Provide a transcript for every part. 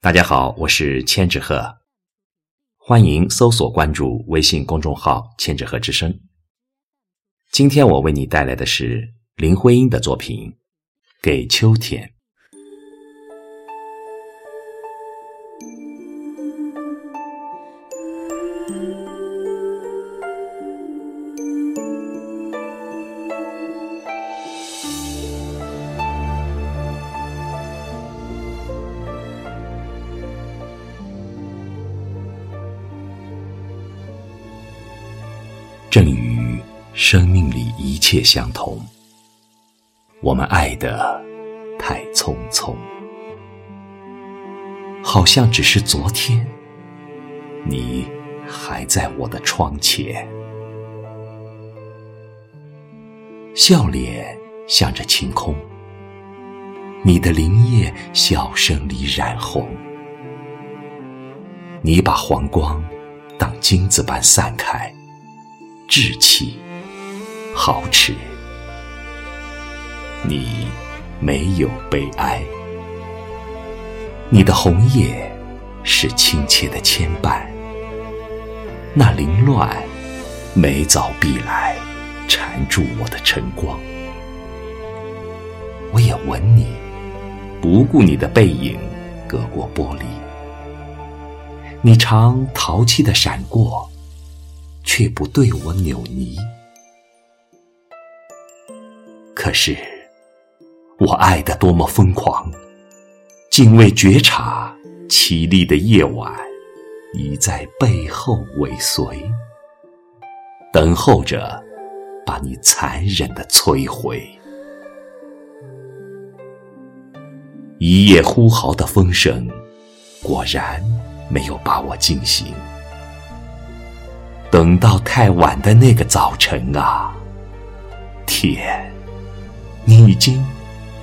大家好，我是千纸鹤，欢迎搜索关注微信公众号“千纸鹤之声”。今天我为你带来的是林徽因的作品《给秋天》。正与生命里一切相同，我们爱的太匆匆，好像只是昨天，你还在我的窗前，笑脸向着晴空，你的灵叶笑声里染红，你把黄光当金子般散开。稚气，豪持。你没有悲哀，你的红叶是亲切的牵绊。那凌乱，每早必来缠住我的晨光。我也吻你，不顾你的背影隔过玻璃。你常淘气的闪过。却不对我扭捏。可是，我爱的多么疯狂，竟未觉察凄厉的夜晚已在背后尾随，等候着把你残忍的摧毁。一夜呼号的风声，果然没有把我惊醒。等到太晚的那个早晨啊，天，你已经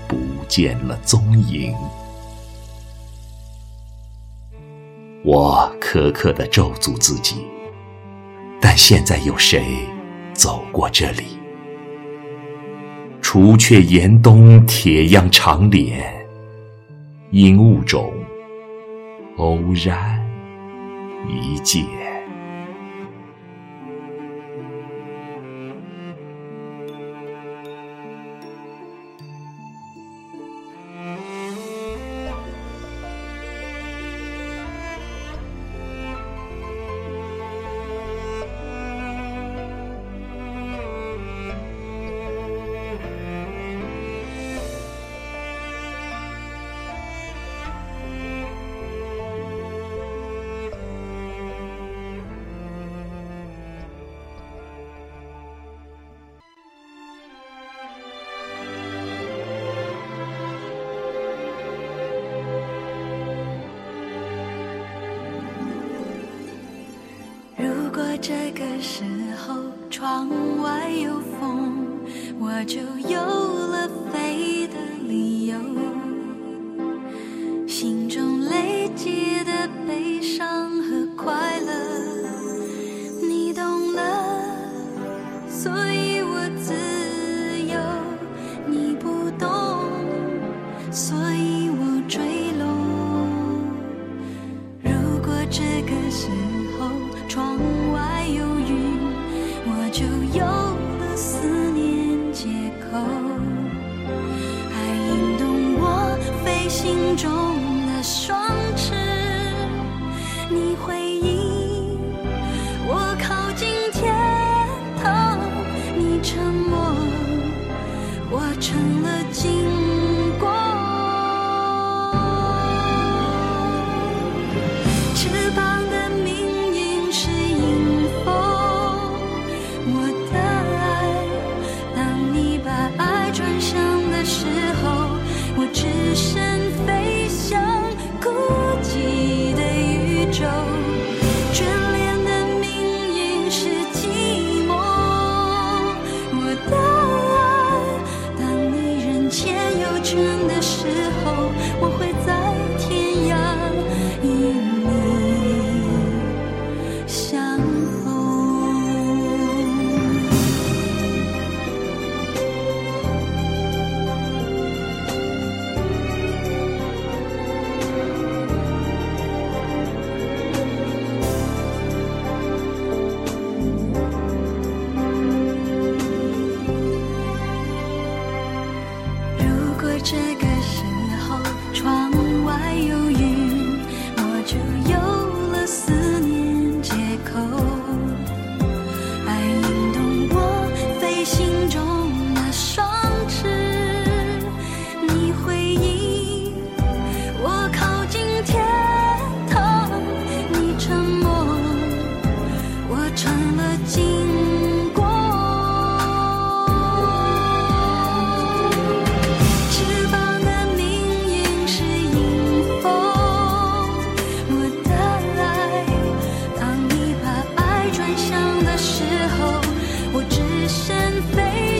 不见了踪影。我苛刻的咒诅自己，但现在有谁走过这里？除却严冬铁样长脸，因物种偶然一见。这个时候，窗外有风，我就有了飞的理由。心中累积的悲伤和快乐，你懂了，所以中。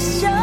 show.